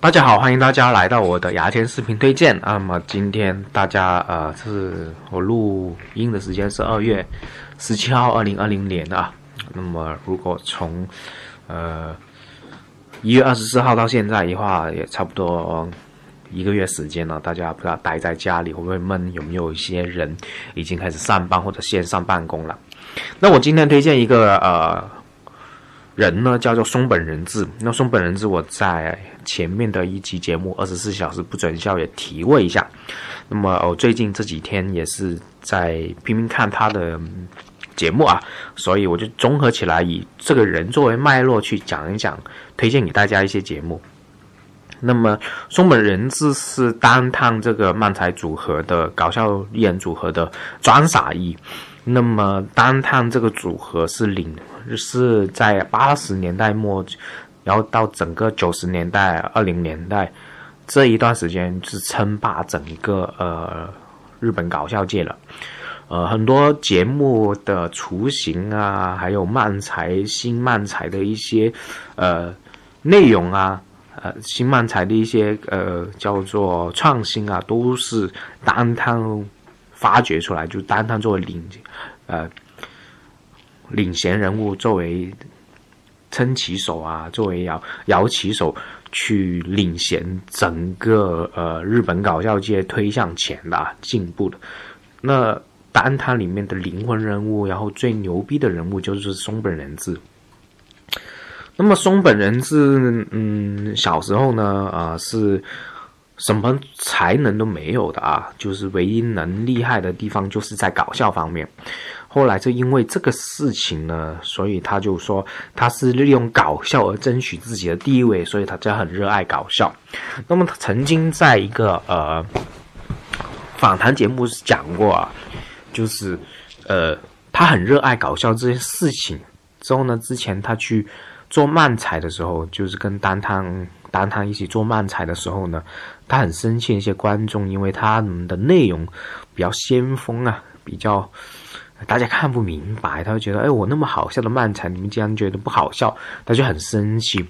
大家好，欢迎大家来到我的牙签视频推荐。那么今天大家呃，是我录音的时间是二月十七号，二零二零年啊。那么如果从呃一月二十四号到现在的话，也差不多一个月时间了。大家不知道待在家里会不会闷？有没有一些人已经开始上班或者线上办公了？那我今天推荐一个呃。人呢叫做松本人志，那松本人志我在前面的一期节目《二十四小时不准笑》也提过一下。那么我最近这几天也是在拼命看他的节目啊，所以我就综合起来以这个人作为脉络去讲一讲，推荐给大家一些节目。那么松本人志是单趟这个漫才组合的搞笑艺人组合的装傻一。那么单探这个组合是领是在八十年代末，然后到整个九十年代、二零年代这一段时间是称霸整个呃日本搞笑界了。呃，很多节目的雏形啊，还有漫才新漫才的一些呃内容啊，呃新漫才的一些呃叫做创新啊，都是单趟。发掘出来，就单单作为领，呃，领衔人物，作为撑旗手啊，作为摇摇旗手去领衔整个呃日本搞笑界推向前的进步的。那单他里面的灵魂人物，然后最牛逼的人物就是松本人志。那么松本人志，嗯，小时候呢，啊是。什么才能都没有的啊，就是唯一能厉害的地方就是在搞笑方面。后来就因为这个事情呢，所以他就说他是利用搞笑而争取自己的地位，所以他就很热爱搞笑。那么他曾经在一个呃访谈节目讲过啊，就是呃他很热爱搞笑这件事情。之后呢，之前他去做漫才的时候，就是跟单汤。丹汤一起做漫才的时候呢，他很生气一些观众，因为他们的内容比较先锋啊，比较大家看不明白，他会觉得，哎，我那么好笑的漫才，你们竟然觉得不好笑，他就很生气。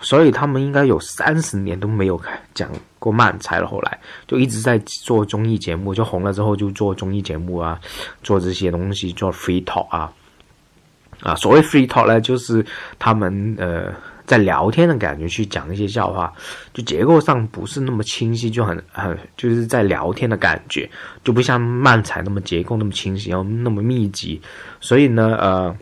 所以他们应该有三十年都没有讲过漫才了，后来就一直在做综艺节目，就红了之后就做综艺节目啊，做这些东西，做 free talk 啊，啊，所谓 free talk 呢，就是他们呃。在聊天的感觉去讲一些笑话，就结构上不是那么清晰，就很很就是在聊天的感觉，就不像漫才那么结构那么清晰，然后那么密集。所以呢，呃，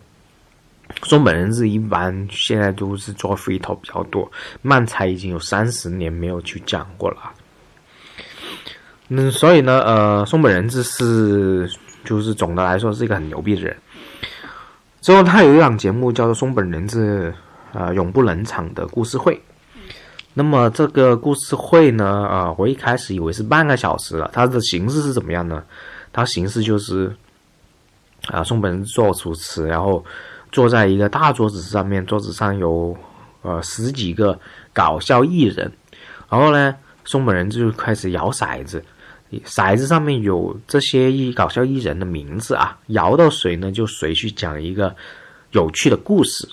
松本人志一般现在都是做 free talk 比较多，漫才已经有三十年没有去讲过了。嗯，所以呢，呃，松本人志是就是总的来说是一个很牛逼的人。之后他有一档节目叫做松本人志。呃，永不冷场的故事会。那么这个故事会呢，啊，我一开始以为是半个小时了。它的形式是怎么样呢？它形式就是啊，松本人做主持，然后坐在一个大桌子上面，桌子上有呃十几个搞笑艺人，然后呢，松本人就开始摇骰子，骰子上面有这些艺搞笑艺人的名字啊，摇到谁呢，就谁去讲一个有趣的故事。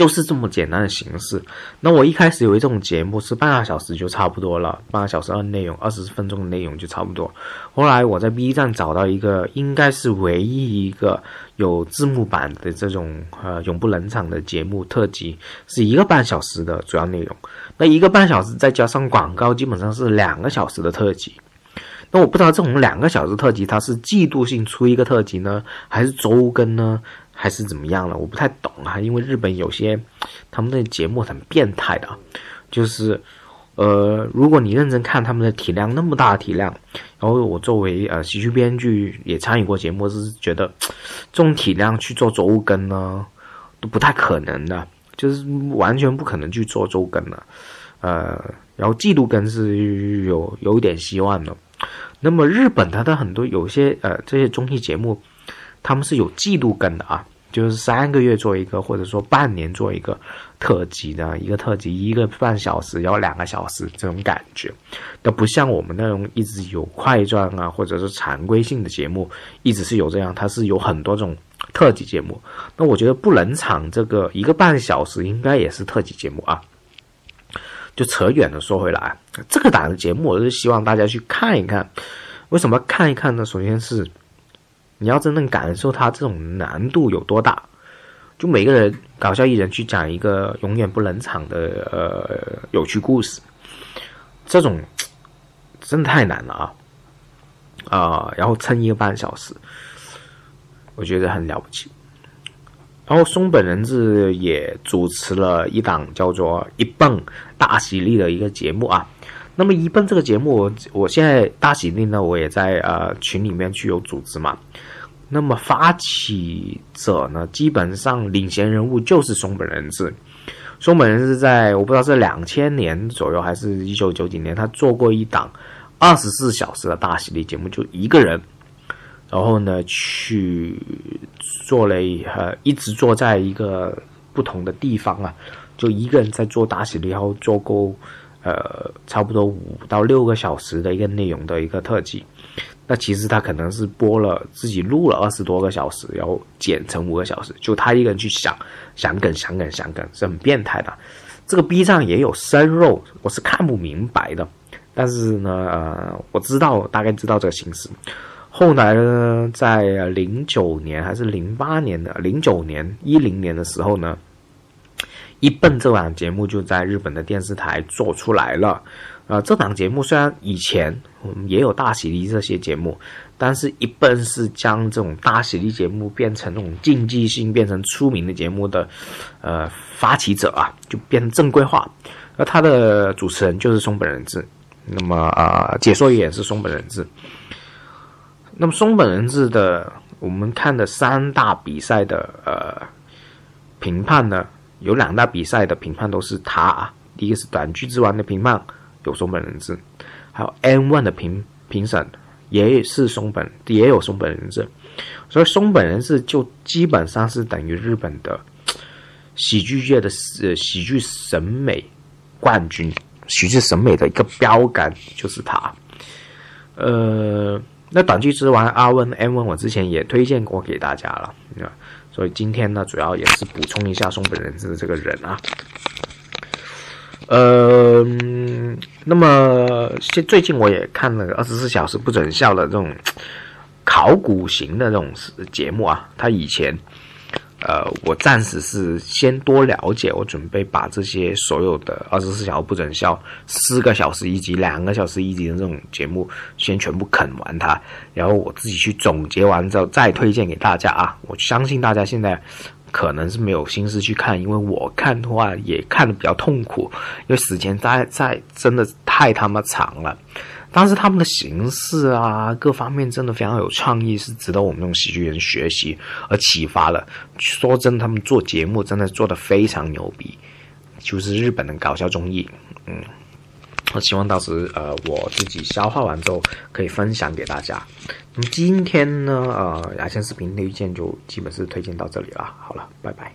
就是这么简单的形式。那我一开始以为这种节目是半个小时就差不多了，半个小时二内容二十分钟的内容就差不多。后来我在 B 站找到一个，应该是唯一一个有字幕版的这种呃永不冷场的节目特辑，是一个半小时的主要内容。那一个半小时再加上广告，基本上是两个小时的特辑。那我不知道这种两个小时特辑，它是季度性出一个特辑呢，还是周更呢？还是怎么样了？我不太懂啊，因为日本有些他们的节目很变态的，就是呃，如果你认真看他们的体量那么大的体量，然后我作为呃喜剧编剧也参与过节目，是觉得这种体量去做周更呢都不太可能的，就是完全不可能去做周更的，呃，然后季度更是有有一点希望的。那么日本它的很多有些呃这些综艺节目。他们是有季度更的啊，就是三个月做一个，或者说半年做一个特辑的一个特辑，一个半小时，要两个小时这种感觉，都不像我们那种一直有快转啊，或者是常规性的节目，一直是有这样，它是有很多种特辑节目。那我觉得不冷场这个一个半小时应该也是特辑节目啊。就扯远了，说回来，这个档的节目，我是希望大家去看一看。为什么看一看呢？首先是你要真正感受它这种难度有多大。就每个人搞笑艺人去讲一个永远不冷场的呃有趣故事，这种真的太难了啊！啊，然后撑一个半小时，我觉得很了不起。然后松本人志也主持了一档叫做《一蹦大喜力》的一个节目啊。那么《一奔》这个节目，我我现在大喜力呢，我也在呃群里面去有组织嘛。那么发起者呢，基本上领衔人物就是松本人志。松本人志在我不知道是两千年左右还是一九九几年，他做过一档二十四小时的大喜力节目，就一个人。然后呢，去做了一呃，一直坐在一个不同的地方啊，就一个人在做大喜力，然后做够呃差不多五到六个小时的一个内容的一个特辑。那其实他可能是播了自己录了二十多个小时，然后剪成五个小时，就他一个人去想想梗、想梗、想梗，是很变态的。这个 B 站也有生肉，我是看不明白的。但是呢，呃，我知道大概知道这个形式。后来呢，在零九年还是零八年的零九年一零年的时候呢，一笨这档节目就在日本的电视台做出来了。呃，这档节目虽然以前我们也有大喜力这些节目，但是一笨是将这种大喜力节目变成那种竞技性、变成出名的节目的，呃，发起者啊，就变成正规化。而他的主持人就是松本人志，那么啊，解说员是松本人志。那么松本人志的，我们看的三大比赛的呃评判呢，有两大比赛的评判都是他啊。第一个是短剧之王的评判有松本人志，还有 N ONE 的评评审也是松本，也有松本人志。所以松本人志就基本上是等于日本的喜剧界的呃喜剧审美冠军，喜剧审美的一个标杆就是他。呃。那短剧之王阿温 M 温，我之前也推荐过给大家了，啊，所以今天呢，主要也是补充一下松本人志这个人啊。呃，那么现最近我也看了二十四小时不准笑的这种考古型的这种节目啊，他以前。呃，我暂时是先多了解，我准备把这些所有的二十四小时不准笑四个小时一集、两个小时一集的这种节目，先全部啃完它，然后我自己去总结完之后再推荐给大家啊！我相信大家现在可能是没有心思去看，因为我看的话也看的比较痛苦，因为时间在在真的太他妈长了。但是他们的形式啊，各方面真的非常有创意，是值得我们这种喜剧人学习而启发了。说真，他们做节目真的做的非常牛逼，就是日本的搞笑综艺。嗯，我希望到时呃我自己消化完之后可以分享给大家。那么今天呢，呃，牙签视频推荐就基本是推荐到这里了。好了，拜拜。